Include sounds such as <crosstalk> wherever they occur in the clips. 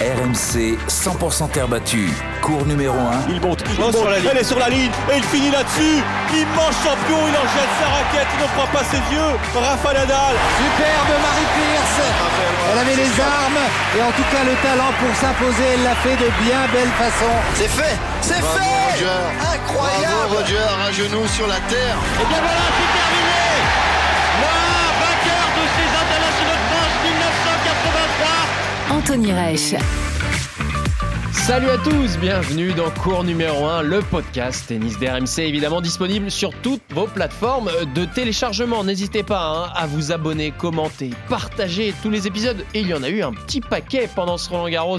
RMC 100% terre battue. Cours numéro 1. Il monte, il monte, sur la ligne. elle est sur la ligne et il finit là-dessus. Immense champion, il en jette sa raquette, il ne croit pas ses yeux. Rafa Nadal. Superbe Marie Pierce. Elle avait les armes et en tout cas le talent pour s'imposer. Elle l'a fait de bien belle façon. C'est fait, c'est fait. Incroyable. Bravo Roger, un genou sur la terre. Et bien voilà, c'est terminé. Anthony Reich. Salut à tous, bienvenue dans cours numéro 1, le podcast tennis d'RMC, évidemment disponible sur toutes vos plateformes de téléchargement. N'hésitez pas hein, à vous abonner, commenter, partager tous les épisodes. Et il y en a eu un petit paquet pendant ce Roland Garros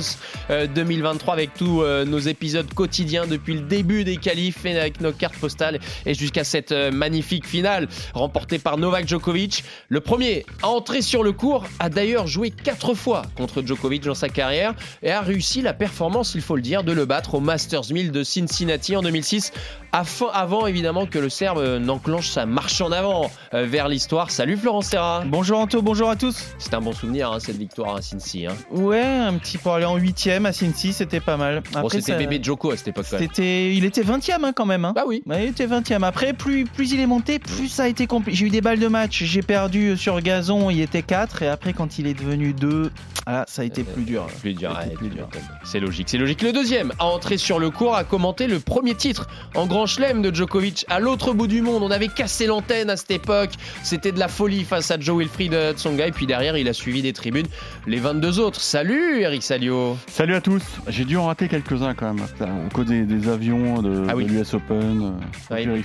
2023 avec tous euh, nos épisodes quotidiens depuis le début des qualifs et avec nos cartes postales et jusqu'à cette euh, magnifique finale remportée par Novak Djokovic. Le premier à entrer sur le cours a d'ailleurs joué quatre fois contre Djokovic dans sa carrière et a réussi la performance il faut le dire, de le battre au Masters 1000 de Cincinnati en 2006, avant évidemment que le Serbe n'enclenche sa marche en avant euh, vers l'histoire. Salut Florent Serra. Bonjour Anto, bonjour à tous. C'est un bon souvenir hein, cette victoire à Cincy. Hein. Ouais, un petit pour aller en 8 à Cincy, c'était pas mal. bon, c'était bébé Joko à cette époque. C'était, il était 20 e hein, quand même. Bah oui. il était 20 e Après, plus, plus il est monté, plus ça a été compliqué. J'ai eu des balles de match. J'ai perdu sur gazon, il était 4 et après quand il est devenu 2, ah, ça a été plus dur. Plus dur, dur. C'est logique, c'est logique. Le deuxième à entrer sur le cours a commenté le premier titre en Grand Chelem de Djokovic à l'autre bout du monde. On avait cassé l'antenne à cette époque. C'était de la folie face à Joe Wilfried Tsonga. Et puis derrière, il a suivi des tribunes les 22 autres. Salut Eric Salio. Salut à tous. J'ai dû en rater quelques-uns quand même. Au cause des, avions de, ah l'US Open. Euh,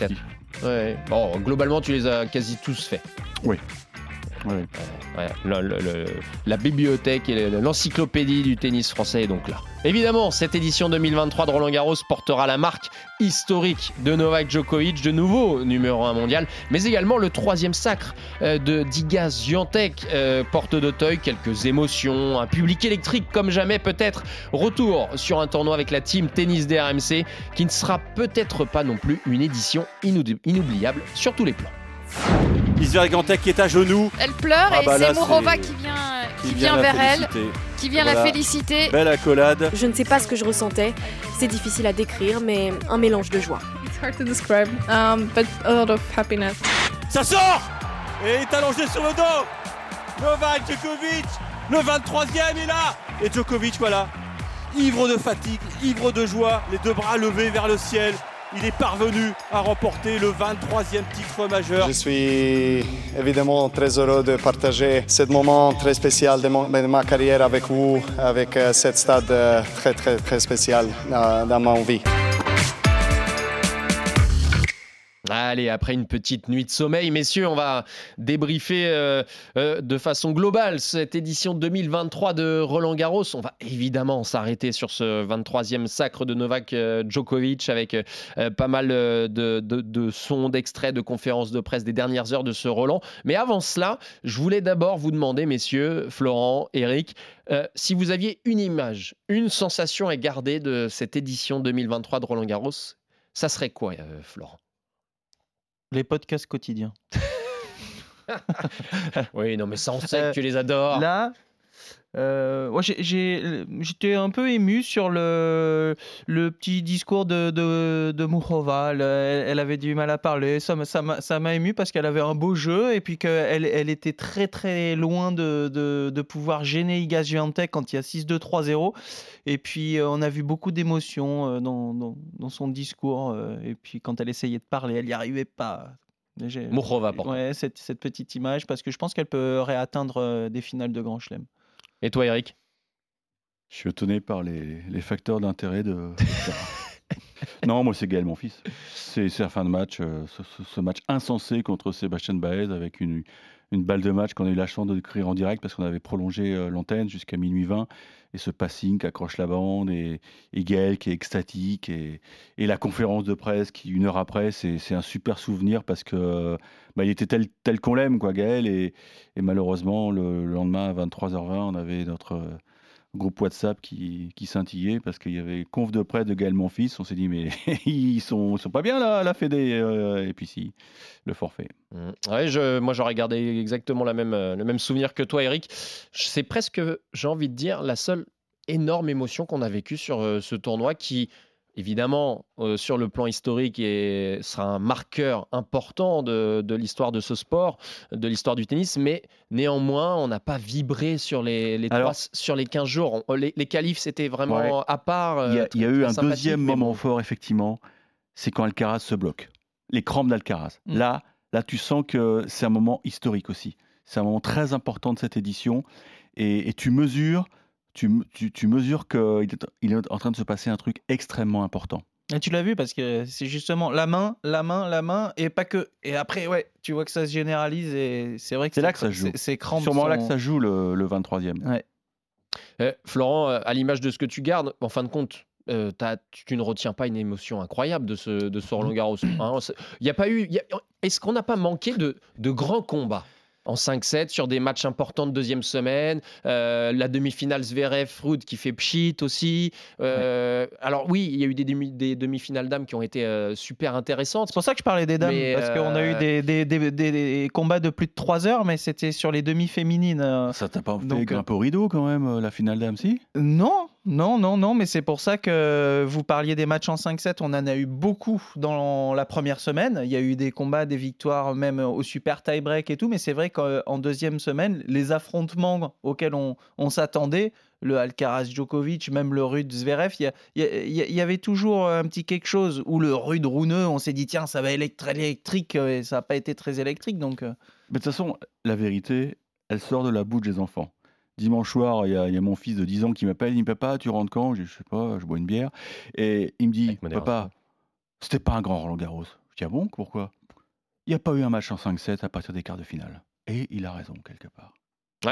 ouais, Bon, globalement, tu les as quasi tous faits. Oui. La bibliothèque et l'encyclopédie du tennis français est donc là. Évidemment, cette édition 2023 de Roland Garros portera la marque historique de Novak Djokovic, de nouveau numéro 1 mondial, mais également le troisième sacre euh, de Diga Swiatek, euh, porte d'Auteuil, quelques émotions, un public électrique comme jamais peut-être. Retour sur un tournoi avec la team tennis DRMC qui ne sera peut-être pas non plus une édition inoubliable sur tous les plans. Isver Gantek qui est à genoux. Elle pleure ah et bah c'est Mourova qui vient, qui, vient, vers elle, qui vient la féliciter. Belle accolade. Je ne sais pas ce que je ressentais. C'est difficile à décrire, mais un mélange de joie. It's hard to describe, um, but a lot of happiness. Ça sort Et il est allongé sur le dos. Novak Djokovic, le 23e est là. Et Djokovic, voilà, ivre de fatigue, ivre de joie, les deux bras levés vers le ciel il est parvenu à remporter le 23e titre majeur. Je suis évidemment très heureux de partager ce moment très spécial de, ma carrière avec vous, avec euh, cette stade euh, très très très spécial dans ma vie. Allez, après une petite nuit de sommeil, messieurs, on va débriefer euh, euh, de façon globale cette édition 2023 de Roland Garros. On va évidemment s'arrêter sur ce 23e sacre de Novak euh, Djokovic avec pas mal de, de sons, d'extraits, de conférences de presse des dernières heures de ce Roland. Mais avant cela, je voulais d'abord vous demander, messieurs, Florent, Eric, si vous aviez une image, une sensation à garder de cette édition 2023 de Roland Garros, ça serait quoi, Florent? Les podcasts quotidiens. <laughs> oui, non, mais ça, on sait que tu les adores. Là, euh, j'étais un peu ému sur le, le petit discours de, de, de Elle, avait du mal à parler. Ça, ça m'a ému parce qu'elle avait un beau jeu et puis qu'elle elle était très très loin de, de, de pouvoir gêner Iga Swiatek quand il y a 6-2-3-0. Et puis euh, on a vu beaucoup d'émotions euh, dans, dans, dans, son discours. et puis quand elle essayait de parler, elle n'y arrivait pas. Mouchova, Ouais, cette, cette petite image parce que je pense qu'elle peut réatteindre des finales de Grand Chelem. Et toi, Eric? Je suis étonné par les, facteurs d'intérêt de. <laughs> non, moi, c'est Gaël, mon fils. C'est la fin de match, euh, ce, match insensé contre Sébastien Baez avec une, balle de match qu'on a eu la chance de décrire en direct parce qu'on avait prolongé euh, l'antenne jusqu'à minuit 20 et ce passing qui accroche la bande et, Gaël qui est extatique et, la conférence de presse qui une heure après c'est un super souvenir parce que bah, il était tel, tel qu'on l'aime quoi Gaël et, malheureusement le, lendemain à 23h20 on avait notre groupe WhatsApp qui, qui scintillait parce qu'il y avait conf de presse de Gaël Monfils. On s'est dit, mais <laughs> ils sont, sont pas bien là, la Fédé. Euh, et puis si, le forfait. Mmh. Je, moi j'aurais gardé exactement la même, euh, le même souvenir que toi, Eric. C'est presque, j'ai envie de dire, la seule énorme émotion qu'on a vécue sur ce tournoi qui, évidemment, sur le plan historique, et sera un marqueur important de, l'histoire de ce sport, de l'histoire du tennis, mais néanmoins, on n'a pas vibré sur les, les, sur les 15 jours. les, les qualifs, c'était vraiment à part. Il y a, eu un deuxième moment fort, effectivement, c'est quand Alcaraz se bloque. Les crampes d'Alcaraz. Mm. Là, là, tu sens que c'est un moment historique aussi. C'est un moment très important de cette édition. Et, tu mesures, tu, tu, mesures qu'il est, il est en train de se passer un truc extrêmement important. Et tu l'as vu parce que c'est justement la main, la main, la main, et pas que. Et après, ouais, tu vois que ça se généralise et c'est vrai que c'est là que ça joue. C'est Sûrement là que ça joue le, le 23e. Ouais. Eh, Florent, à l'image de ce que tu gardes, en fin de compte, euh, tu ne retiens pas une émotion incroyable de ce, de ce Roland Garros. Hein. Il y a pas eu. Est-ce qu'on n'a pas manqué de, de grands combats? En 5-7 sur des matchs importants de deuxième semaine. Euh, la demi-finale Zverev-Ruud qui fait pchit aussi. Euh, alors oui, il y a eu des, demi, des demi-finales dames qui ont été euh, super intéressantes. C'est pour ça que je parlais des dames, parce qu'on a eu des, des, des, combats de plus de 3 heures, mais c'était sur les demi-féminines. Ça t'a pas fait un peu rideau quand même, la finale dames, si? Non, non, non, non, mais c'est pour ça que vous parliez des matchs en 5-7. On en a eu beaucoup dans la première semaine. Il y a eu des combats, des victoires, même au super tie-break et tout. Mais c'est vrai qu'en deuxième semaine, les affrontements auxquels on, s'attendait, le Alcaraz-Djokovic, même le Rude Zverev, il y, avait toujours un petit quelque chose. Ou le Rude Rouneux, on s'est dit, tiens, ça va être électrique. Et ça n'a pas été très électrique. Donc... Euh. Mais de toute façon, la vérité, elle sort de la bouche des enfants dimanche soir, il y, a, mon fils de 10 ans qui m'appelle. Il me dit Papa, tu rentres quand? Je dis Je sais pas, je bois une bière. Et il me dit Papa, c'était pas un grand Roland Garros. Je dis Ah bon Pourquoi? Il n'y a pas eu un match en 5-7 à partir des quarts de finale. Et il a raison, quelque part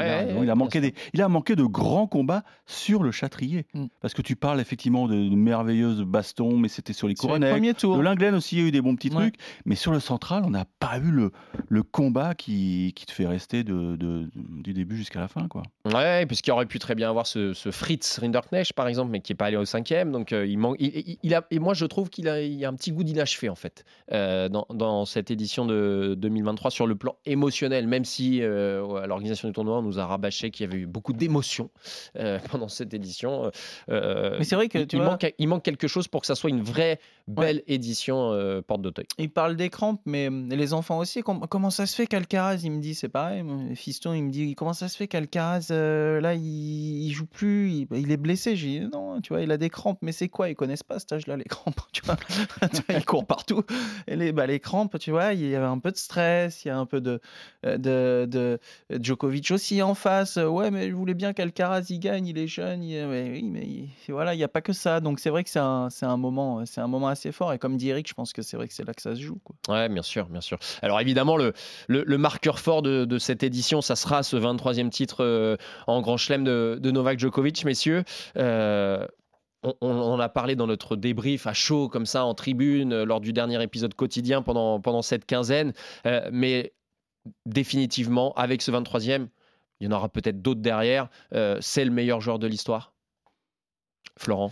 il, a, manqué des, il a manqué de grands combats sur le Châtrier. Mm. Parce que tu parles effectivement de, merveilleuses bastons, mais c'était sur les couronnets. De l'Inglaine aussi, il y a eu des bons petits trucs. Mais sur le central, on n'a pas eu le, le combat qui, qui te fait rester de, du début jusqu'à la fin. Quoi. Ouais, puisqu'il aurait pu très bien avoir ce, Fritz Rinderknecht, par exemple, mais qui n'est pas allé au cinquième. Donc, euh, il, manque, il, a, et moi, je trouve qu'il a, il a un petit goût d'inachevé, en fait, euh, dans, dans, cette édition de 2023 sur le plan émotionnel, même si euh, à l'organisation du tournoi, nous a rabâché qu'il y avait eu beaucoup d'émotions euh, <laughs> pendant cette édition. Euh, Mais c'est vrai que il, manque, il manque quelque chose pour que ça soit une vraie belle édition euh, porte d'Auteuil. Il parle des crampes, mais les enfants aussi. comment ça se fait qu'Alcaraz, il me dit, c'est pareil. Fiston, il me dit, comment ça se fait qu'Alcaraz, là, il, joue plus, il, est blessé. J'ai dit, non, tu vois, il a des crampes. Mais c'est quoi? Ils connaissent pas cet âge-là, les <laughs> crampes. Tu vois, <laughs> il court partout. Et les, bah, les crampes, tu vois, il y avait un peu de stress, il y a un peu de, de, de Djokovic aussi en face, euh, ouais, mais je voulais bien qu'Alcaraz y gagne, il est jeune. oui, mais voilà, il n'y a pas que ça. Donc c'est vrai que c'est un, un, moment, c'est un moment assez fort. Et comme dit Eric, je pense que c'est vrai que c'est là que ça se joue. Quoi. Ouais, bien sûr, bien sûr. Alors évidemment, le, le, marqueur fort de, cette édition, ça sera ce 23e titre euh, en Grand Chelem de, Novak Djokovic, messieurs. Euh, on, en a parlé dans notre débrief à chaud, comme ça, en tribune, lors du dernier épisode quotidien pendant, pendant cette quinzaine. mais définitivement, avec ce 23e, il y en aura peut-être d'autres derrière. Euh, c'est le meilleur joueur de l'histoire? Florent?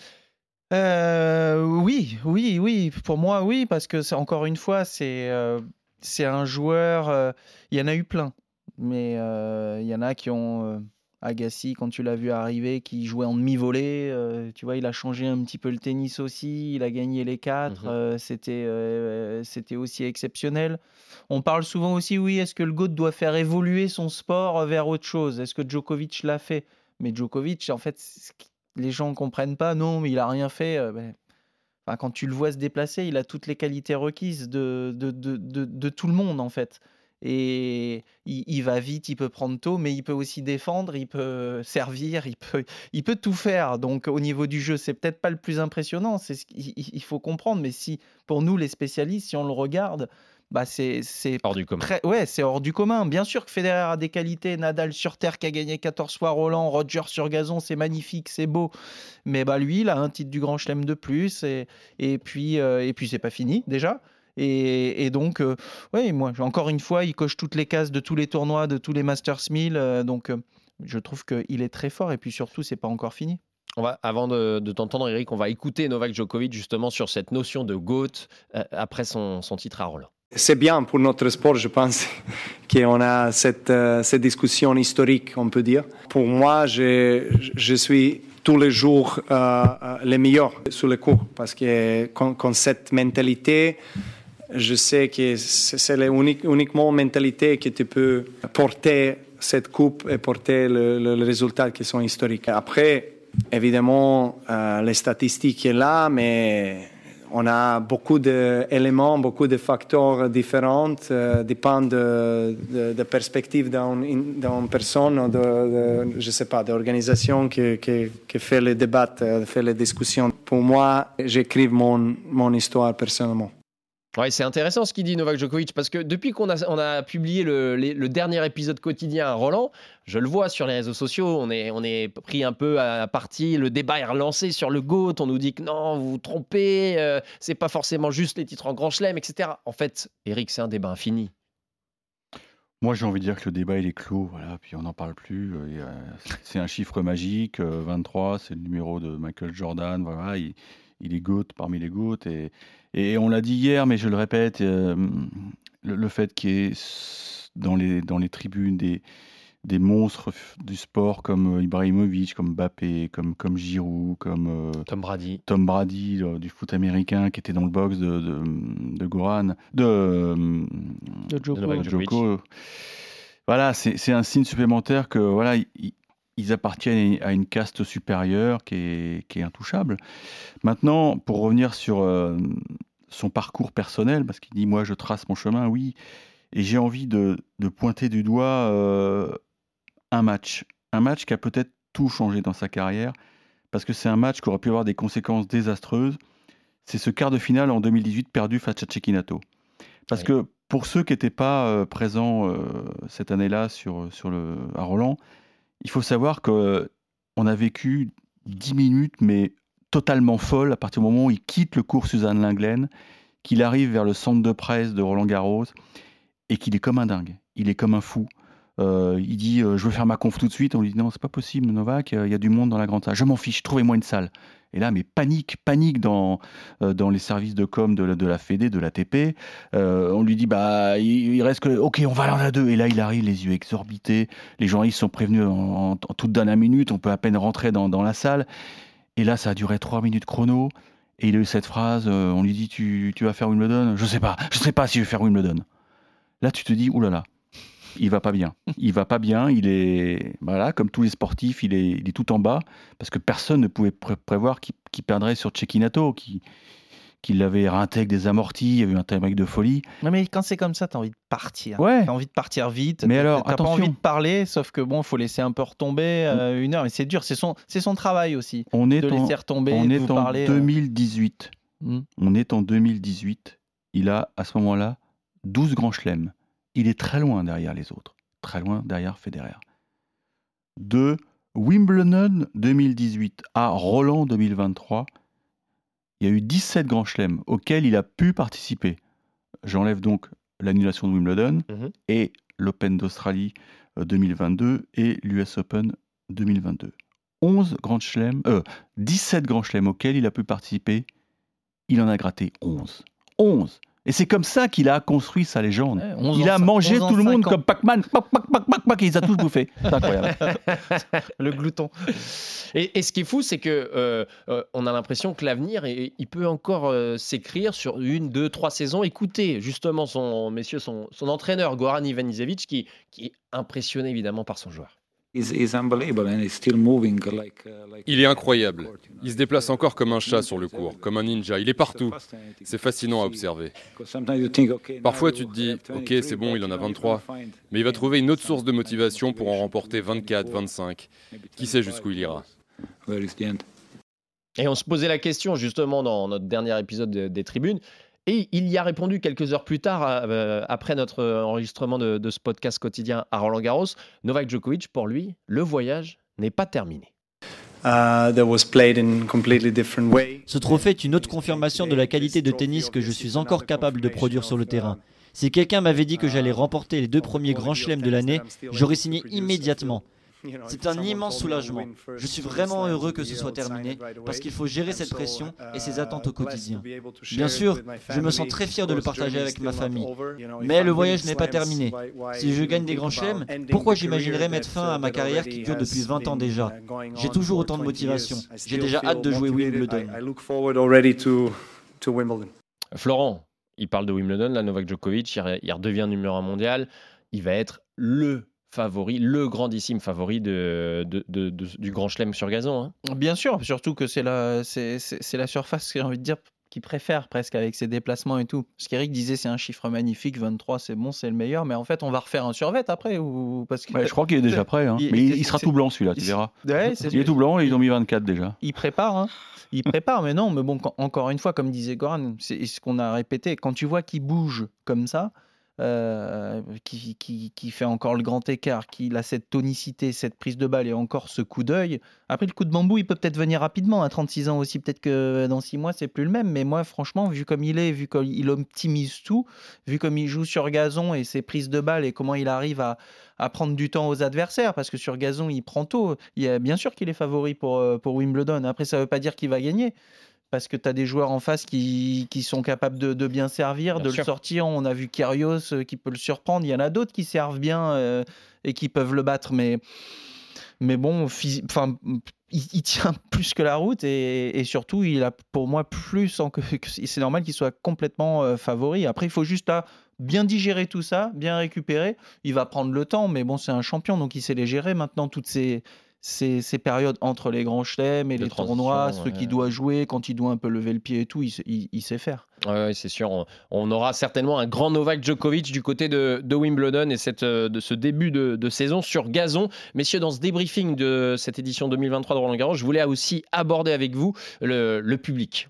Euh, Oui, oui, oui. Pour moi, oui, parce que encore une fois, c'est euh, c'est un joueur. il y en a eu plein, mais il y en a qui ont Agassi, quand tu l'as vu arriver, qui jouait en demi-volée, euh, tu vois, il a changé un petit peu le tennis aussi, il a gagné les quatre, mhm. euh, c'était, euh, c'était aussi exceptionnel. On parle souvent aussi, oui, est-ce que le GOAT doit faire évoluer son sport vers autre chose? Est-ce que Djokovic l'a fait? Mais Djokovic, en fait, les gens ne comprennent pas, non, mais il a rien fait. Ben, quand tu le vois se déplacer, il a toutes les qualités requises de, de, de, de tout le monde, en fait et il, va vite, il peut prendre tôt, mais il peut aussi défendre, il peut servir, il peut, il peut tout faire. Donc au niveau du jeu, c'est peut-être pas le plus impressionnant, c'est ce qu'il faut comprendre. Mais si pour nous les spécialistes, si on le regarde, bah c'est hors du commun. ouais, c'est hors du commun. Bien sûr que Federer a des qualités, Nadal sur terre qui a gagné 14 fois Roland, Roger sur gazon, c'est magnifique, c'est beau. Mais bah lui, il a un titre du Grand Chelem de plus et, et puis euh, et puis c'est pas fini déjà. Et, donc, euh, oui, moi, encore une fois, il coche toutes les cases de tous les tournois, de tous les Masters 1000. Euh, donc, euh, je trouve qu'il est très fort. Et puis surtout, c'est pas encore fini. On va, avant de, t'entendre, Eric, on va écouter Novak Djokovic justement sur cette notion de GOAT après son, son titre à Roland. C'est bien pour notre sport, je pense, <laughs> qu'on a cette, euh, cette discussion historique, on peut dire. Pour moi, je, je suis tous les jours euh, euh le meilleur sur le cours parce que quand, cette mentalité, je sais que c'est uniquement mentalité que tu peux porter cette coupe et porter le, le, résultat qui sont historiques. Après, évidemment, euh, les statistiques sont là, mais on a beaucoup d'éléments, beaucoup de facteurs différents, euh, dépend de, de, de perspective d'une personne, de, de, je sais pas, d'organisation qui, fait les débats, euh, fait les discussions. Pour moi, j'écris mon, mon histoire personnellement. Ouais, c'est intéressant ce qu'il dit Novak Djokovic parce que depuis qu'on a, on a publié le, dernier épisode quotidien à Roland, je le vois sur les réseaux sociaux, on est, on est pris un peu à partie, le débat est relancé sur le GOAT, on nous dit que non, vous vous trompez, euh, c'est pas forcément juste les titres en Grand Chelem, etc. En fait, Eric, c'est un débat infini. Moi, j'ai envie de dire que le débat, il est clos, voilà, puis on n'en parle plus. Euh, c'est un chiffre magique, 23, euh, c'est le numéro de Michael Jordan, voilà, il, il est GOAT parmi les GOAT, et et on l'a dit hier, mais je le répète, euh, le, fait qu'il y ait dans les, dans les tribunes des, des monstres du sport comme euh, Ibrahimovic, comme Mbappé, comme, comme Giroud, comme euh, Tom Brady, Tom Brady du foot américain qui était dans le box de, de, Goran, de, de Djoko. Voilà, c'est un signe supplémentaire que voilà, ils appartiennent à une caste supérieure qui est, qui est intouchable. Maintenant, pour revenir sur euh, son parcours personnel, parce qu'il dit Moi, je trace mon chemin, oui, et j'ai envie de, de, pointer du doigt euh, un match. Un match qui a peut-être tout changé dans sa carrière, parce que c'est un match qui aurait pu avoir des conséquences désastreuses. C'est ce quart de finale en 2018 perdu face à Cecchinato. Parce que pour ceux qui n'étaient pas euh, présents cette année-là sur, sur le, à Roland, il faut savoir qu'on a vécu 10 minutes, mais totalement folles à partir du moment où il quitte le cours Suzanne Linglen, qu'il arrive vers le centre de presse de Roland Garros et qu'il est comme un dingue. Il est comme un fou. Euh, il dit euh, Je veux faire ma conf tout de suite. On lui dit Non, c'est pas possible, Novak, euh, il y a du monde dans la grande salle. Je m'en fiche, trouvez-moi une salle. Et là, mais panique, panique dans, dans les services de com de, de la Fédé, de l'ATP. on lui dit Bah, il, reste que. Ok, on va aller en a deux. Et là, il arrive, les yeux exorbités. Les journalistes sont prévenus en, toute dernière minute. On peut à peine rentrer dans, la salle. Et là, ça a duré trois minutes chrono. Et il a eu cette phrase On lui dit Tu, tu vas faire Wimbledon? Je sais pas, je sais pas si je vais faire Wimbledon. Là, tu te dis Oulala. Il va pas bien. Il va pas bien. Il est, voilà, comme tous les sportifs, il est, il est tout en bas parce que personne ne pouvait prévoir qu'il perdrait sur Cecchinato, qui, qui l'avait réintégré des amortis, il y avait eu un timing de folie. Non mais quand c'est comme ça, tu as envie de partir. Ouais. Tu as envie de partir vite. Mais alors, t'as pas envie de parler, sauf que bon, faut laisser un peu retomber euh, une heure. Et c'est dur, c'est son, c'est son travail aussi. On est de en, laisser retomber. On est en 2018. Euh. Hmm. On est en 2018. Il a à ce moment-là 12 grands chelems. Il est très loin derrière les autres très loin derrière Federer. De Wimbledon 2018 à Roland 2023, il y a eu 17 grands chelems auxquels il a pu participer. J'enlève donc l'annulation de Wimbledon mhm. et l'Open d'Australie 2022 euh, et l'US Open 2022. 11 grands chelems, euh, 17 grands chelems auxquels il a pu participer, il en a gratté 11. 11 et c'est comme ça qu'il a construit sa légende. il a mangé tout le monde comme Pac-Man, pac, pac, pac, pac, pac, et il a tous bouffé. <laughs> C'est incroyable. le glouton. Et, ce qui est fou, c'est que euh, euh, on a l'impression que l'avenir, il peut encore euh, s'écrire sur une, deux, trois saisons. Écoutez, justement, son, messieurs, son, son entraîneur, Goran Ivanisevic, qui, qui est impressionné évidemment par son joueur. Il est incroyable. Il se déplace encore comme un chat sur le court, comme un ninja. Il est partout. C'est fascinant à observer. Parfois, tu te dis, ok, c'est bon, il en a 23, mais il va trouver une autre source de motivation pour en remporter 24, 25. Qui sait jusqu'où il ira Et on se posait la question justement dans notre dernier épisode des tribunes. Et il y a répondu quelques heures plus tard, euh, après notre enregistrement de, ce podcast quotidien à Roland Garros. Novak Djokovic, pour lui, le voyage n'est pas terminé. Uh, Ce trophée est une autre confirmation de la qualité de tennis que je suis encore capable de produire sur le terrain. Si quelqu'un m'avait dit que j'allais remporter les deux premiers grands chelems de l'année, j'aurais signé immédiatement. <laughs> C'est un immense soulagement. Je suis vraiment heureux que ce soit terminé parce qu'il faut gérer cette pression et ces attentes au quotidien. Bien sûr, je me sens très fier de le partager avec ma famille. Mais le voyage n'est pas terminé. Si je gagne des grands chelems, pourquoi j'imaginerais mettre fin à ma carrière qui dure depuis 20 ans déjà? J'ai toujours autant de motivation. J'ai déjà hâte de jouer Wimbledon. Florent, il parle de Wimbledon, la Novak Djokovic, il redevient numéro un mondial. Il va être le favori, le grandissime favori de, du Grand Chelem sur gazon. Hein. Bien sûr, surtout que c'est la, c'est, la surface, j'ai envie de dire, qu'il préfère presque avec ses déplacements et tout. Ce qu'Eric disait, c'est un chiffre magnifique, 23, c'est bon, c'est le meilleur, mais en fait, on va refaire un survêt après ou parce que... je crois qu'il est déjà prêt, hein. mais il, sera tout blanc celui-là, tu verras. il est tout blanc et ils ont mis 24 déjà. Il prépare, hein. il prépare, mais non, mais bon, encore une fois, comme disait Goran, c'est ce qu'on a répété, quand tu vois qu'il bouge comme ça, euh, qui, qui, fait encore le grand écart, qui a cette tonicité, cette prise de balle et encore ce coup d'œil. Après, le coup de bambou, il peut peut-être venir rapidement à 36 ans aussi. Peut-être que dans 6 mois, c'est plus le même. Mais moi, franchement, vu comme il est, vu qu'il optimise tout, vu comme il joue sur gazon et ses prises de balle et comment il arrive à, prendre du temps aux adversaires, parce que sur gazon, il prend tôt. Il est, bien sûr qu'il est favori pour, euh, pour Wimbledon. Après, ça ne veut pas dire qu'il va gagner parce que tu as des joueurs en face qui, qui sont capables de, bien servir, de le sortir. On a vu Kyrgios euh, qui peut le surprendre. Il y en a d'autres qui servent bien euh, et qui peuvent le battre. Mais, mais bon, enfin, il, tient <laughs> plus que la route et, surtout, il a pour moi plus. En que, c'est normal qu'il soit complètement euh, favori. Après, il faut juste bien digérer tout ça, bien récupérer. Il va prendre le temps, mais bon, c'est un champion, donc il sait les gérer maintenant, toutes ces, ces, ces, périodes entre les grands chelems et les tournois, ce qu'il doit jouer, quand il doit un peu lever le pied et tout, il, sait faire. Oui, c'est sûr. On, aura certainement un grand Novak Djokovic du côté de, Wimbledon et cette, de ce début de, saison sur gazon. Messieurs, dans ce débriefing de cette édition 2023 de Roland Garros, je voulais aussi aborder avec vous le, le public.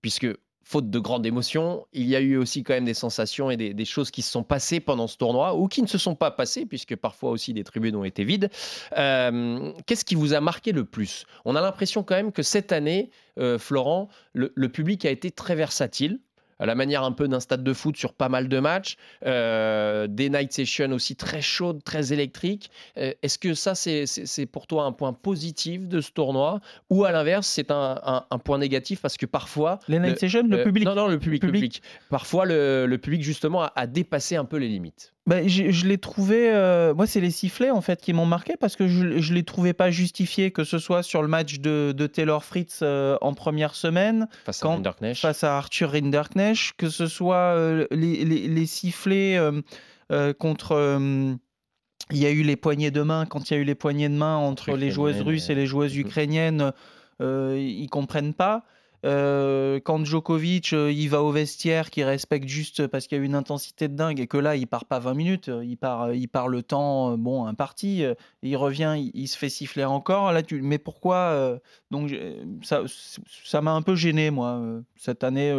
Puisque faute de grande émotion, il y a eu aussi quand même des sensations et des, choses qui se sont passées pendant ce tournoi ou qui ne se sont pas passées, puisque parfois aussi des tribunes ont été vides. Euh, qu'est-ce qui vous a marqué le plus? On a l'impression quand même que cette année, euh, Florent, le, public a été très versatile à la manière un peu d'un stade de foot sur pas mal de matchs, euh, des night sessions aussi très chaudes, très électriques. Euh, est-ce que ça, c'est pour toi un point positif de ce tournoi? Ou à l'inverse, c'est un, point négatif parce que parfois... Les night sessions, le euh, public Non, non, le public. public. Parfois, le, public, justement, a dépassé un peu les limites. Bah, je, l'ai trouvé. Euh, moi, c'est les sifflets en fait qui m'ont marqué parce que je ne les trouvais pas justifiés, que ce soit sur le match de, Taylor Fritz euh, en première semaine, face, à face à Arthur Rinderknecht, que ce soit euh, les, les, sifflets contre. il y a eu les poignées de main, quand il y a eu les poignées de main entre les joueuses russes et les joueuses ukrainiennes, ils comprennent pas. Euh, quand Djokovic euh, il va au vestiaire, qui respecte juste parce qu'il y a une intensité de dingue et que là il part pas 20 minutes, euh, il part, il part le temps, bon un parti, il revient, il, se fait siffler encore. Là, tu, mais pourquoi Donc ça, ça m'a un peu gêné moi cette année.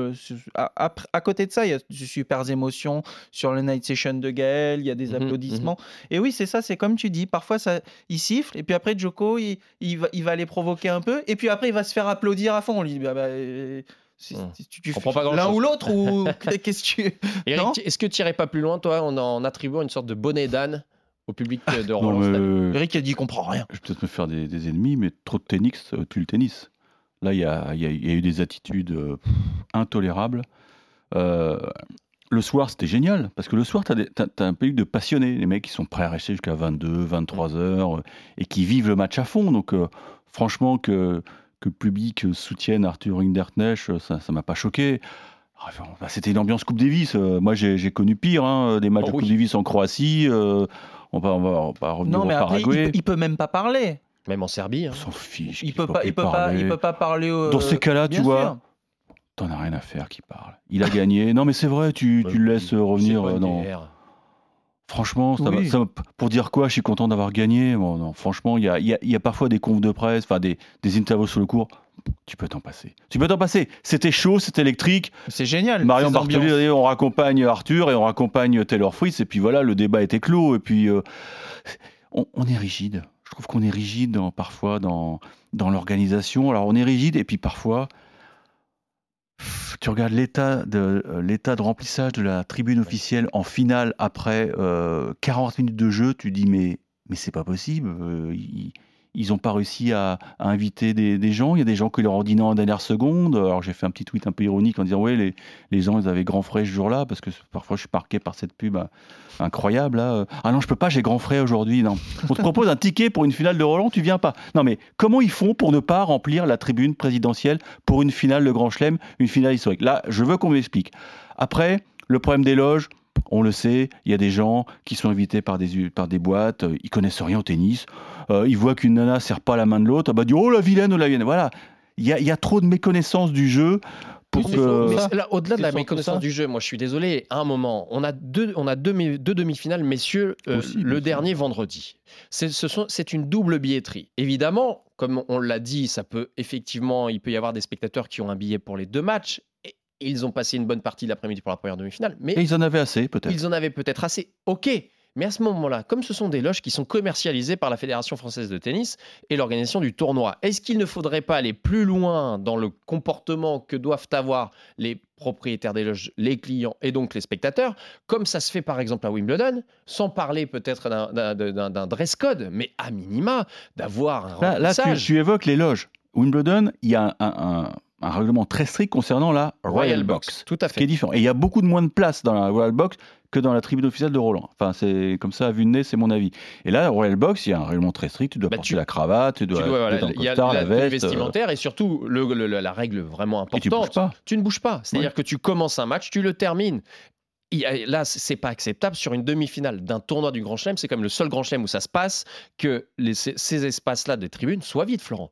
À, côté de ça, il y a de super émotions sur le night session de Gaël, il y a des mmh applaudissements. Mmh et oui, c'est ça, c'est comme tu dis. Parfois ça, il siffle et puis après Djoko il, il, va, il va les provoquer un peu et puis après il va se faire applaudir à fond. On lui dit bah, bah si, hum. tu, l'un ou l'autre ou <laughs> qu'est-ce que tu est-ce que tu irais pas plus loin toi en, en attribuant une sorte de bonnet d'âne au public de Roland Eric a dit qu'il comprend rien. Je vais peut-être me faire des, ennemis, mais trop de tennis tue le tennis. Là, il y a, eu des attitudes euh, intolérables. Euh, le soir, c'était génial, parce que le soir, tu as, un pays de passionnés, les mecs qui sont prêts à rester jusqu'à 22, 23 heures, euh, et qui vivent le match à fond. Donc, franchement, que que le public soutienne Arthur Rinderknecht, ça ne m'a pas choqué. Bah, c'était une ambiance Coupe Davis. Euh, moi, j'ai connu pire, hein, des matchs oh de Coupe Davis en Croatie. Euh, on va, on va, revenir non, mais au Paraguay. il, ne peut même pas parler. Même en Serbie. Hein. On s'en fiche. Il peut pas, il peut pas, il peut pas parler. Dans ces cas-là, tu vois, t'en as rien à faire qu'il parle. Il a gagné. non, mais c'est vrai, tu, tu le laisses revenir euh, dans. Franchement, ça, pour dire quoi, je suis content d'avoir gagné. Bon, non, franchement, il y a, y a, parfois des confs de presse, enfin des, des interviews sur le cours. Tu peux t'en passer. Tu peux t'en passer. C'était chaud, c'était électrique. C'est génial. Marion Bartoli, on raccompagne Arthur et on raccompagne Taylor Fritz. Et puis voilà, le débat était clos. Et puis, euh, on, est rigide. Je trouve qu'on est rigide parfois dans, dans l'organisation. Alors, on est rigide et puis parfois, tu regardes l'état de, euh, l'état de remplissage de la tribune officielle en finale après 40 euh, minutes de jeu, tu dis mais, mais c'est pas possible. ils n'ont pas réussi à, inviter des, gens. Il y a des gens qui leur ont dit non en dernière seconde. Alors j'ai fait un petit tweet un peu ironique en disant ouais les, les gens ils avaient grand frais ce jour-là parce que parfois je suis marqué par cette pub hein, incroyable là. Ah non je peux pas j'ai grand frais aujourd'hui. Non. On te propose un ticket pour une finale de Roland tu viens pas. Non mais comment ils font pour ne pas remplir la tribune présidentielle pour une finale de Grand Chelem, une finale historique? Là je veux qu'on m'explique. Après le problème des loges on le sait, il y a des gens qui sont invités par des, par des boîtes, euh, ils connaissent rien au tennis, euh, ils voient qu'une nana ne serre pas la main de l'autre, bah, dit oh la vilaine, oh la vilaine. Voilà, il y a, y a, trop de méconnaissance du jeu. Pour que... au-delin de la méconnaissance du jeu, moi je suis désolé, à un moment, on a deux, on a deux, deux demi-finales, messieurs, euh, le dernier vendredi. C'est, ce sont, c'est une double billetterie. Évidemment, comme on l'a dit, ça peut effectivement, il peut y avoir des spectateurs qui ont un billet pour les deux matchs ils ont passé une bonne partie de l'après-midi pour la première demi-finale. Mais Et ils en avaient assez, peut-être. Ils en avaient peut-être assez. Ok. Mais à ce moment-là, comme ce sont des loges qui sont commercialisées par la Fédération française de tennis et l'organisation du tournoi, est-ce qu'il ne faudrait pas aller plus loin dans le comportement que doivent avoir les propriétaires des loges, les clients et donc les spectateurs, comme ça se fait par exemple à Wimbledon, sans parler peut-être d'un dress code, mais à minima d'avoir un Là, là tu, évoques les loges. Wimbledon, il y a un un règlement très strict concernant la Royal, Box, Tout à fait. Qui est différent. Et il y a beaucoup de moins de place dans la Royal Box que dans la tribune officielle de Roland. Enfin, c'est comme ça, à vue de nez, c'est mon avis. Et là, la Royal Box, il y a un règlement très strict. Tu dois bah, porter la cravate, tu dois. il y a la, veste, vestimentaire et surtout le, la règle vraiment importante. tu, ne bouges pas. C'est-à-dire que tu commences un match, tu le termines. Là, c'est pas acceptable sur une demi-finale d'un tournoi du Grand Chelem. C'est comme le seul Grand Chelem où ça se passe que les, ces espaces-là des tribunes soient vides, Florent.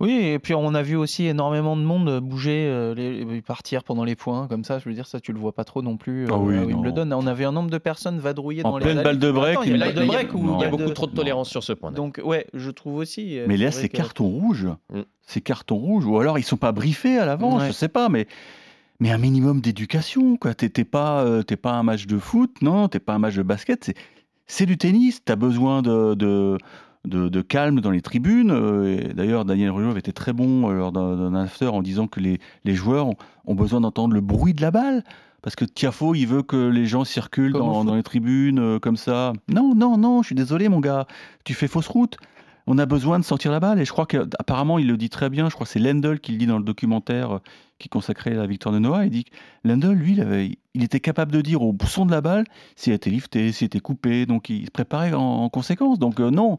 Oui, et puis on a vu aussi énormément de monde bouger, euh, les, partir pendant les points, comme ça. Je veux dire, ça, tu le vois pas trop non plus euh, ah oui, à Wimbledon. On avait un nombre de personnes vadrouillées en dans pleine balle de break. il y a, il y a beaucoup trop de tolérance sur ce point. Donc, ouais, je trouve aussi. Euh, mais là, c'est carton rouge. Mm. C'est carton rouge. Ou alors, ils sont pas briefés à l'avance, je sais pas, mais. Mais un minimum d'éducation, quoi. T'es pas, pas un match de foot, non, t'es pas un match de basket, c'est du tennis. T'as besoin de de, calme dans les tribunes. Euh, d'ailleurs, Daniel Rulot avait été très bon euh, lors d'un after en disant que les, joueurs ont, besoin d'entendre le bruit de la balle. Parce que Tiafo, il veut que les gens circulent dans, les tribunes euh, comme ça. Non, non, non, je suis désolé, mon gars. Tu fais fausse route on a besoin de sentir la balle. Et je crois qu'apparemment, il le dit très bien. Je crois que c'est Lendl qui le dit dans le documentaire euh, qui consacrait la victoire de Noah. Il dit que Lendl, lui, il, il, était capable de dire au son de la balle s'il était lifté, s'il était coupé. Donc, il se préparait en, conséquence. Donc, euh, non,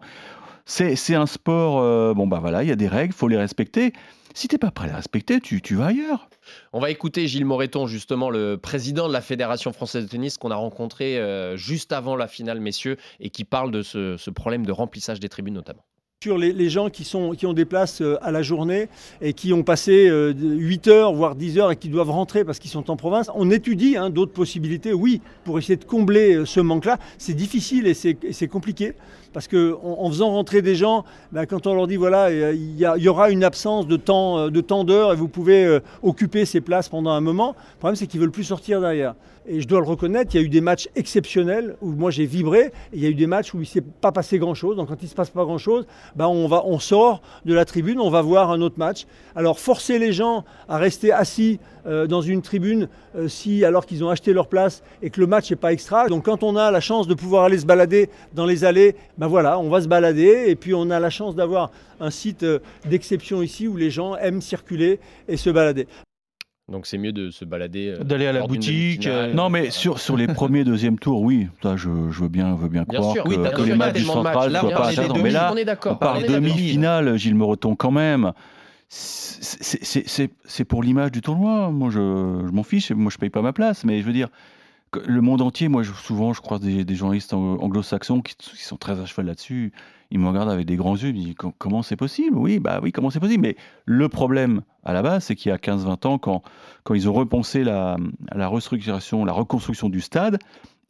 c'est un sport. Euh, bon, bah voilà, il y a des règles, faut les respecter. Si tu n'es pas prêt à les respecter, tu, tu, vas ailleurs. On va écouter Gilles Moreton, justement, le président de la Fédération française de tennis qu'on a rencontré juste avant la finale, messieurs, et qui parle de ce problème de remplissage des tribunes notamment sur les, gens qui, ont des places euh, à la journée et qui ont passé 8 euh, heures, voire 10 heures et qui doivent rentrer parce qu'ils sont en province. On étudie hein, d'autres possibilités, oui, pour essayer de combler euh, ce manque-là. C'est difficile et c'est compliqué parce qu'en en, faisant rentrer des gens, ben, quand on leur dit voilà, il y, aura une absence de temps de temps d'heure et vous pouvez occuper ces places pendant un moment, le problème c'est qu'ils veulent plus sortir derrière. Et je dois le reconnaître, il y a eu des matchs exceptionnels où moi j'ai vibré, et il y a eu des matchs où il ne s'est pas passé grand-chose. Donc quand il ne se passe pas grand-chose, ben on, va, on sort de la tribune, on va voir un autre match. Alors forcer les gens à rester assis euh, dans une tribune euh, si alors qu'ils ont acheté leur place et que le match n'est pas extra. Donc quand on a la chance de pouvoir aller se balader dans les allées, ben voilà, on va se balader et puis on a la chance d'avoir un site euh, d'exception ici où les gens aiment circuler et se balader. Donc c'est mieux de se balader. Euh, D'aller à la boutique. Euh, non, mais sur, sur les <laughs> premiers, deuxième tours, oui. Ça, je, je veux bien, veux bien, croire que, les matchs du central ne soient pas. Mais là, on, parle demi-finale, Gilles Mereton, quand même. C'est pour l'image du tournoi. Moi, je, je m'en fiche. Moi, je paye pas ma place. Mais je veux dire, le monde entier, moi, souvent, je croise des, des journalistes anglo-saxons qui, sont très à cheval là-dessus. Ils me regardent avec des grands yeux, ils me disent comment c'est possible? Oui, bah oui, comment c'est possible Mais le problème à la base, c'est qu'il y a 15-20 ans, quand, quand ils ont repensé la, la restructuration, la reconstruction du stade,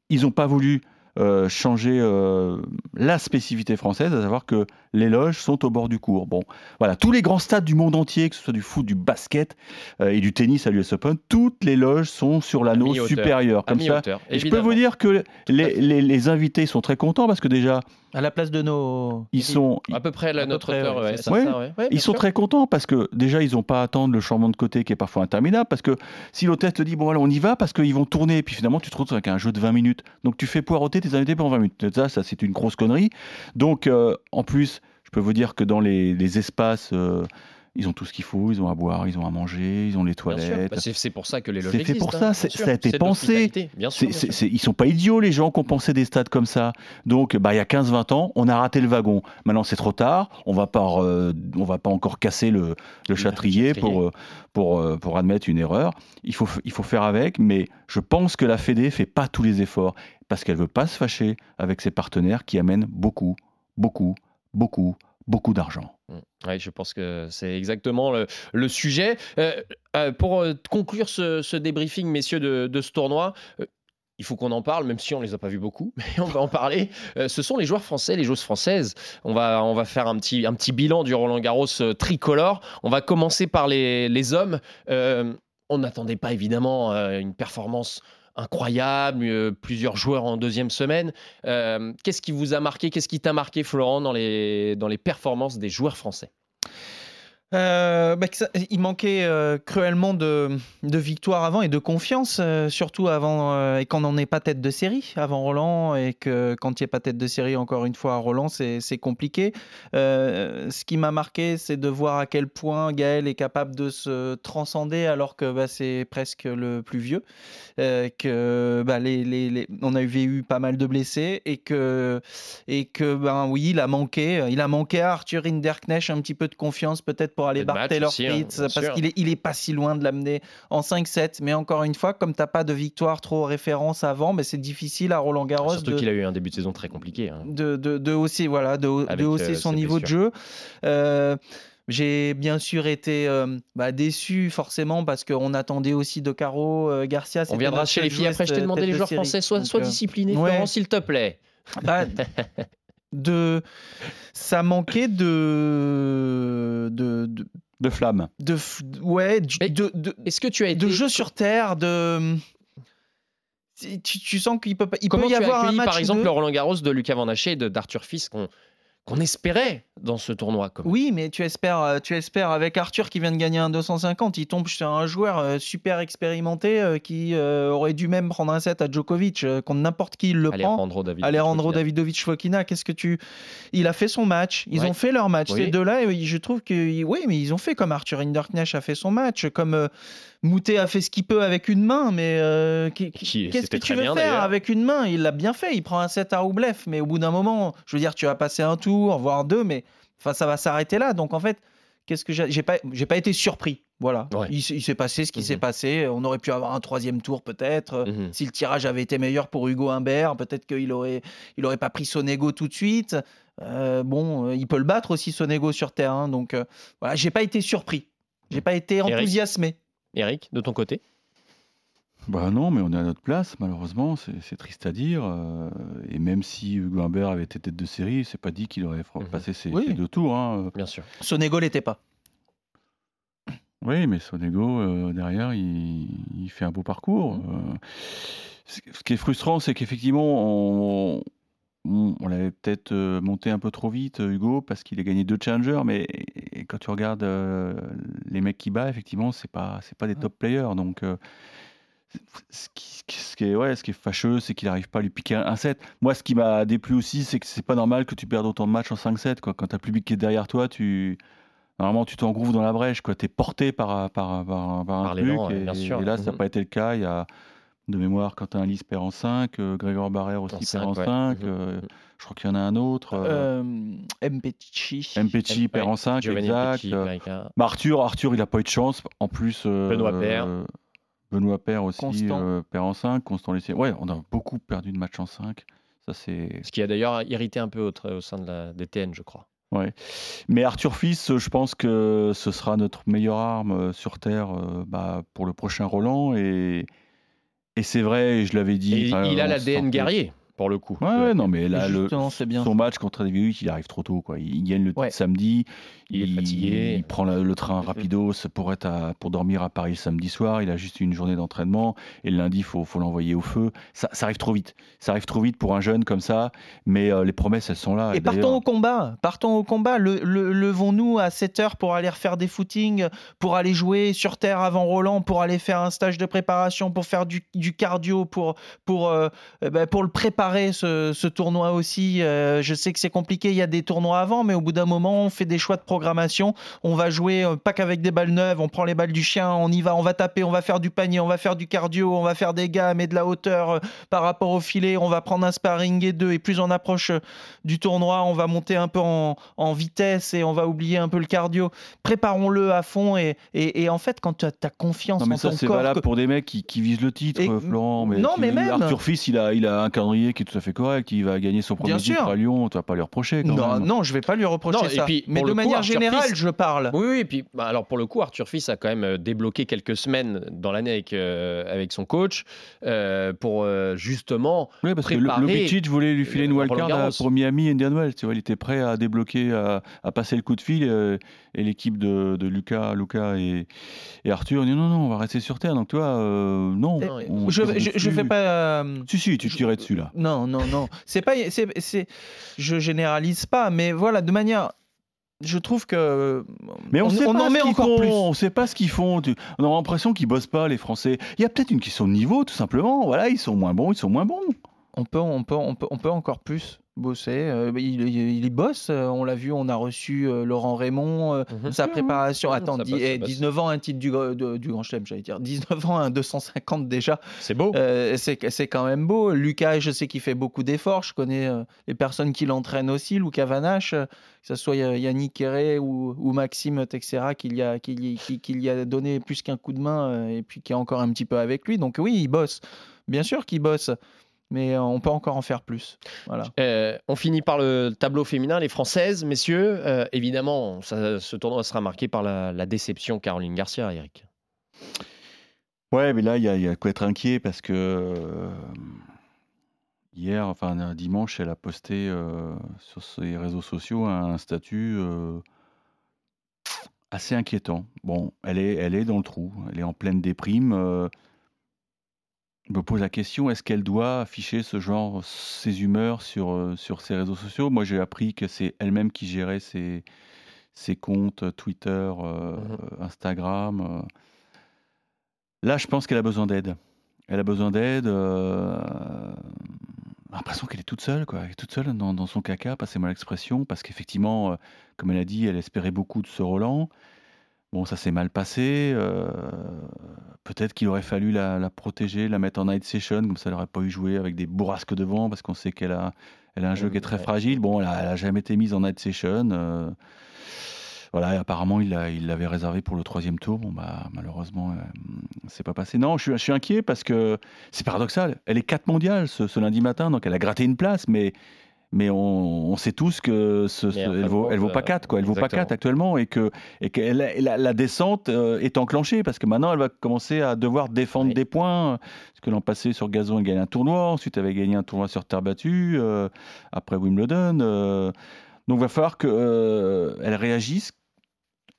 ils n'ont pas voulu euh, changer euh, la spécificité française, à savoir que les loges sont au bord du cours. Bon, voilà, tous les grands stades du monde entier, que ce soit du foot, du basket euh, et du tennis à l'US Open, toutes les loges sont sur l'anneau supérieur, comme ça. Et je peux vous dire que les, les, les, invités sont très contents parce que déjà, À la place de nos. Ils sont. À peu près à notre près, hauteur, ouais, ouais, ça. ouais. Ils sont sûr. très contents parce que déjà, ils n'ont pas à attendre le changement de côté qui est parfois interminable. Parce que si l'hôtesse te dit, bon, voilà, on y va parce qu'ils vont tourner, et puis finalement, tu te retrouves avec un jeu de 20 minutes. Donc, tu fais poireauter tes invités pendant 20 minutes. Ça, ça c'est une grosse connerie. Donc, euh, en plus, je peux vous dire que dans les, les espaces. euh, ils ont tout ce qu'il faut, ils ont à boire, ils ont à manger, ils ont les toilettes. Bah, c'est pour ça que les loges C'est fait pour ça, hein, sûr. ça a été pensé. Bien sûr. Bien ils sont pas idiots les gens qui ont pensé des stades comme ça. Donc bah il y a 15-20 ans, on a raté le wagon. Maintenant c'est trop tard. On va pas euh, on va pas encore casser le, le châtrier pour euh, pour euh, pour admettre une erreur. Il faut il faut faire avec. Mais je pense que la Fédé fait pas tous les efforts parce qu'elle veut pas se fâcher avec ses partenaires qui amènent beaucoup beaucoup beaucoup beaucoup d'argent. Oui, je pense que c'est exactement le, sujet. Euh, euh, pour euh, conclure ce, débriefing, messieurs, de, ce tournoi, il faut qu'on en parle, même si on les a pas vus beaucoup, <laughs> mais on va en parler. Ce sont les joueurs français, les joueuses françaises. On va, on va faire un petit, un petit bilan du Roland Garros tricolore. On va commencer par les, les hommes. On n'attendait pas évidemment une performance incroyable, euh, plusieurs joueurs en deuxième semaine. Euh, Qu'est-ce qui vous a marqué Qu'est-ce qui t'a marqué, Florent, dans les, dans les performances des joueurs français? Euh, bah, il manquait euh, cruellement de, de victoires avant et de confiance, euh, surtout avant et quand on n'est pas tête de série avant Roland et que quand il n'y a pas tête de série encore une fois à Roland, c'est compliqué. Ce qui m'a marqué, c'est de voir à quel point Gaël est capable de se transcender alors que bah, c'est presque le plus vieux, que bah, on avait eu pas mal de blessés et que et que ben oui, il a manqué, il a manqué à Arthur Hinderknecht un petit peu de confiance peut-être pour aller battre Taylor aussi, hein, Fritz parce qu'il est, il est pas si loin de l'amener en 5-7. Mais encore une fois, comme t'as pas de victoire trop référence avant, mais c'est difficile à Roland Garros Surtout qu'il a eu un début de saison très compliqué. hein. de, de, de hausser, voilà, de, de hausser euh, son niveau de jeu. Euh, j'ai bien sûr été euh, bah, déçu forcément parce qu'on attendait aussi de Caro euh, Garcia. On viendra chez les filles après. Je t'ai demandé les joueurs série. français. Sois, sois discipliné, ouais. Florent, s'il te plaît. Bah, <laughs> de ça manquait de de, de De flamme. de f- ouais du- de, de, Est-ce que tu as été de jeu sur terre de tu, tu sens qu'il peut pas il Comment peut y tu as avoir un accueilli, match par exemple, de- le Roland Garros de Lucas Van Haché et de- d'Arthur Fils qu'on qu'on espérait dans ce tournoi comme Oui, mais tu espères, euh, tu espères avec Arthur qui vient de gagner un 250, il tombe sur un joueur euh, super expérimenté euh, qui aurait dû même prendre un set à Djokovic, contre n'importe qui il le Alejandro prend. Davidovic Alejandro. Davidovic Fokina, qu'est-ce que tu Il a fait son match, ils Ouais. ont fait leur match. Oui. Ces deux-là, je trouve que oui, mais ils ont fait comme Arthur Hinderknecht a fait son match, comme Moutet a fait ce qu'il peut avec une main, mais euh, qu'est-ce que tu veux bien, faire avec une main? Il l'a bien fait, il prend un set à Roublev, mais au bout d'un moment, je veux dire, tu vas passer un tour, voire deux, mais enfin, ça va s'arrêter là. Donc en fait, qu'est-ce que j'ai pas, j'ai pas été surpris. Voilà, Ouais. il, s'est passé ce qui Mhm. s'est passé. On aurait pu avoir un troisième tour peut-être. Mhm. Si le tirage avait été meilleur pour Hugo Humbert, peut-être qu'il aurait, il aurait pas pris Sonego tout de suite. Euh, bon, euh, il peut le battre aussi Sonego sur terre. hein. donc euh, voilà, j'ai pas été surpris. J'ai pas été enthousiasmé. Eric, de ton côté? Bah non, mais on est à notre place, malheureusement, c'est triste à dire. euh, et même si Hugo Humbert avait été tête de série, c'est pas dit qu'il aurait Mhm. passé ses, Oui. ses deux tours. hein. Bien sûr. Sonego l'était pas. Oui, mais Sonego, euh, derrière, il, il fait un beau parcours. Mhm. Euh, ce ce qui est frustrant, c'est qu'effectivement, on, on, on l'avait peut-être euh, monté un peu trop vite, euh, Hugo, parce qu'il a gagné deux challengers, mais et quand tu regardes euh, les mecs qui bat, effectivement, c'est pas, c'est pas des top players. Donc, euh, ce qui, ce qui est, ouais, ce qui est fâcheux, c'est qu'il n'arrive pas à lui piquer un, un set. Moi, ce qui m'a déplu aussi, c'est que c'est pas normal que tu perdes autant de matchs en 5-7. Quoi. Quand tu as le public qui est derrière toi, tu. Normalement, tu t'engouffres dans la brèche, tu es porté par, par, par, par un Par truc. et, bien sûr. et là, ça n'a Mhm. pas été le cas. Il y a, de mémoire, Quentin Alice perd en 5, euh, Grégoire Barrère aussi En perd cinq, en ouais. 5. Mhm. euh, je crois qu'il y en a un autre. euh, Euh, Mpecci. Mpecci perd en 5, Giovanni exact. Bah, Arthur, Arthur, il n'a pas eu de chance. En plus, euh, Benoît euh, Benoît Paire aussi euh, perd en 5. Constant Lessier. Ouais, on a beaucoup perdu de matchs en 5. Ça, c'est. Ce qui a d'ailleurs irrité un peu au, au sein de la DTN, je crois. Ouais. Mais Arthur Fils, je pense que ce sera notre meilleure arme sur Terre euh, bah, pour le prochain Roland. Et, et c'est vrai, je l'avais dit. Et il a l'ADN guerrier. Pour le coup. Ouais, non, mais là, le, son match contre David il arrive trop tôt. Quoi. Il gagne le samedi, il, est fatigué. Il prend le train rapidos pour, être à, pour dormir à Paris le samedi soir. Il a juste une journée d'entraînement et le lundi, il faut, faut l'envoyer au feu. Ça, ça, arrive trop vite. Ça arrive trop vite pour un jeune comme ça, mais euh, les promesses, elles sont là. Et, partons au combat. Partons au combat. Le, levons-nous à 7 heures pour aller refaire des footings, pour aller jouer sur terre avant Roland, pour aller faire un stage de préparation, pour faire du, du cardio, pour, pour, euh, eh ben, pour le préparer, ce, ce tournoi aussi. Euh, je sais que c'est compliqué, il y a des tournois avant, mais au bout d'un moment, on fait des choix de programmation. On va jouer pas qu'avec des balles neuves, on prend les balles du chien, on y va, on va taper, on va faire du panier, on va faire du cardio, on va faire des gammes et de la hauteur par rapport au filet, on va prendre un sparring et deux, et plus on approche du tournoi, on va monter un peu en, vitesse et on va oublier un peu le cardio. Préparons-le à fond et, et, en fait, quand tu as, confiance non, mais en ça, ton c'est valable pour des mecs qui, qui, visent le titre, Florent. Mais non, mais même. Arthur Fils, il a, il a un calendrier qui est tout à fait correct. Il va gagner son premier titre à Lyon. Tu vas pas lui reprocher. Quand non, même. non, je vais pas lui reprocher ça. puis, mais de manière générale, je parle. Oui, oui. Et puis, bah, alors pour le coup, Arthur Fils a quand même euh, débloqué quelques semaines dans l'année avec, euh, avec son coach euh, pour justement oui, parce préparer. Que le, voulait lui filer une wildcard pour Miami Indian Wells. Tu vois, il était prêt à débloquer, à, passer le coup de fil. et l'équipe de, de, Lucas, Lucas et, et Arthur dit non, non, on va rester sur terre. Donc toi, non. je, je, fais pas. si, si, tu tirais dessus là. Non, non, non. C'est pas. C'est, je généralise pas, mais voilà, de manière je trouve que mais on, sait on pas en met encore plus. On sait pas ce qu'ils font. On a l'impression qu'ils bossent pas les Français. Il y a peut-être une question de niveau, tout simplement. Voilà, ils sont moins bons, ils sont moins bons. On peut, on peut, on peut, on peut encore plus bosser. Euh, il, il, bosse. Euh, on l'a vu, on a reçu euh, Laurent Raymond, mhm. sa préparation. Attends, 19 ans, un titre du, du Grand Chelem, j'allais dire. 19 ans, un 250 déjà. C'est beau. c'est quand même beau. Lucas, je sais qu'il fait beaucoup d'efforts. Je connais les personnes qui l'entraînent aussi. Lucas Vanache, que ce soit Yannick Kéré ou, ou, Maxime Texera, qui lui a, qui, qui, a donné plus qu'un coup de main et puis qui est encore un petit peu avec lui. Donc oui, il bosse. Bien sûr qu'il bosse mais euh, on peut encore en faire plus. Voilà. Euh, on finit par le tableau féminin, les Françaises, messieurs. Euh, évidemment, ce tournoi sera marqué par la, déception Caroline Garcia, Eric. Ouais, mais là, il y, a quoi être inquiet parce que hier, enfin dimanche, elle a posté sur ses réseaux sociaux un statut assez inquiétant. Bon, elle est, elle est dans le trou, elle est en pleine déprime me pose la question, est-ce qu'elle doit afficher ce genre, ses humeurs sur, euh, sur ses réseaux sociaux? Moi, j'ai appris que c'est elle-même qui gérait ses, ses comptes euh, Twitter, euh, mmh Instagram. Là, je pense qu'elle a besoin d'aide. Elle a besoin d'aide. l'impression qu'elle est toute seule, quoi. Elle est toute seule dans, dans son caca, passez-moi l'expression, parce qu'effectivement, comme elle a dit, elle espérait beaucoup de ce Roland. Bon, ça s'est mal passé. Euh, peut-être qu'il aurait fallu la, protéger, la mettre en night session, comme ça elle n'aurait pas eu jouer avec des bourrasques devant, parce qu'on sait qu'elle a, elle a un jeu qui est très fragile. Bon, elle n'a jamais été mise en night session. Euh, voilà, apparemment, il l'avait réservé pour le troisième tour. Bon, bah, malheureusement, euh, c'est pas passé. Non, je suis, je suis inquiet parce que c'est paradoxal. Elle est 4 mondiale ce, ce, lundi matin, donc elle a gratté une place, mais mais on, sait tous que ce, elle vaut, elle vaut pas 4 quoi, elle vaut pas 4 actuellement et que et que la, la, descente euh, est enclenchée parce que maintenant elle va commencer à devoir défendre des points. Parce que l'an passé sur gazon elle gagne un tournoi, ensuite elle avait gagné un tournoi sur terre battue euh, après Wimbledon euh, donc il va falloir qu'elle elle réagisse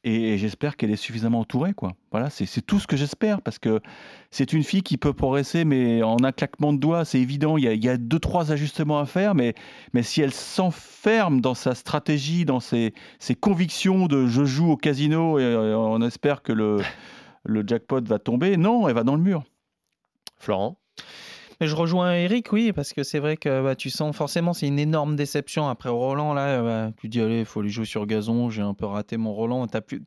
et, j'espère qu'elle est suffisamment entourée, quoi. Voilà, c'est tout ce que j'espère, parce que c'est une fille qui peut progresser, mais en un claquement de doigts, c'est évident. Il y, a, deux, trois ajustements à faire, mais, mais si elle s'enferme dans sa stratégie, dans ses, convictions de je joue au casino et euh, on espère que le jackpot va tomber, non, elle va dans le mur. Florent? Je rejoins Eric, oui, parce que c'est vrai que bah, tu sens forcément, c'est une énorme déception. Après Roland, là, bah, tu dis, allez, il faut aller jouer sur gazon, j'ai un peu raté mon Roland. T'as plus,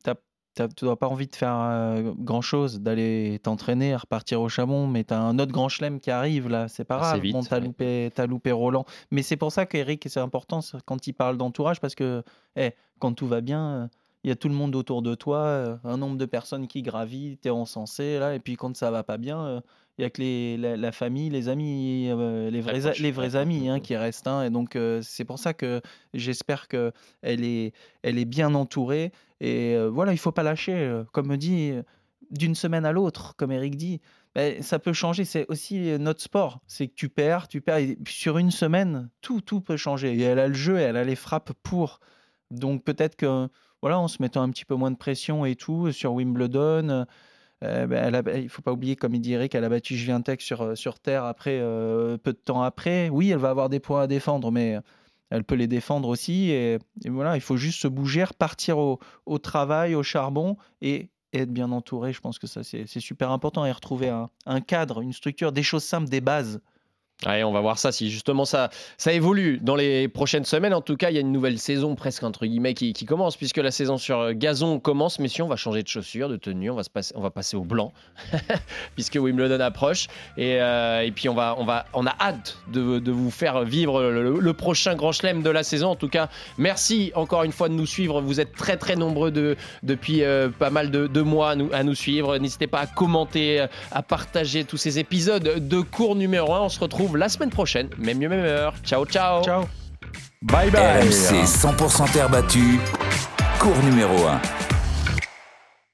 tu n'as pas envie de faire euh, grand chose, d'aller t'entraîner, repartir au Chabon, mais tu as un autre grand chelem qui arrive là, c'est pas grave. Bon, tu as, loupé, loupé Roland. Mais c'est pour ça qu'Eric, c'est important quand il parle d'entourage, parce que hey, eh, quand tout va bien, il y a tout le monde autour de toi, euh, un nombre de personnes qui gravitent, tu es encensé, là, et puis quand ça va pas bien, euh, il y a que les, la, famille, les amis, euh, les vrais, les vrais amis hein, qui restent. Hein, et donc, euh, c'est pour ça que j'espère qu'elle est, elle est bien entourée. Et euh, voilà, il faut pas lâcher. Comme me dit, d'une semaine à l'autre, comme Eric dit. Ben, ça peut changer. C'est aussi notre sport. C'est que tu perds, tu perds. sur une semaine, tout, tout peut changer. Et elle a le jeu, et elle a les frappes pour. Donc peut-être que, voilà, en se mettant un petit peu moins de pression et tout sur Wimbledon. Euh, ben, il ne faut pas oublier, comme il dirait, qu'elle a battu Juventus sur, euh, sur terre après, euh, peu de temps après. Oui, elle va avoir des points à défendre, mais elle peut les défendre aussi. Et, voilà, il faut juste se bouger, repartir au, au travail, au charbon et, être bien entouré. Je pense que ça, c'est super important et retrouver un, un cadre, une structure, des choses simples, des bases. On va voir ça si justement ça, ça évolue dans les prochaines semaines. En tout cas, il y a une nouvelle saison presque entre guillemets qui, commence puisque la saison sur gazon commence. Mais si on va changer de chaussures, de tenue, on va, se passer, on va passer au blanc <laughs> puisque Wimbledon approche. Et, euh, et, puis on, va, on, va, on a hâte de, de vous faire vivre le, prochain grand chelem de la saison. En tout cas, merci encore une fois de nous suivre. Vous êtes très très nombreux de, depuis euh, pas mal de, mois à nous, à nous suivre. N'hésitez pas à commenter, à partager tous ces épisodes de cours numéro 1. On se retrouve la semaine prochaine, même mieux, même heure. Ciao, ciao. Ciao. Bye bye. RMC 100% terre battue, cours numéro 1.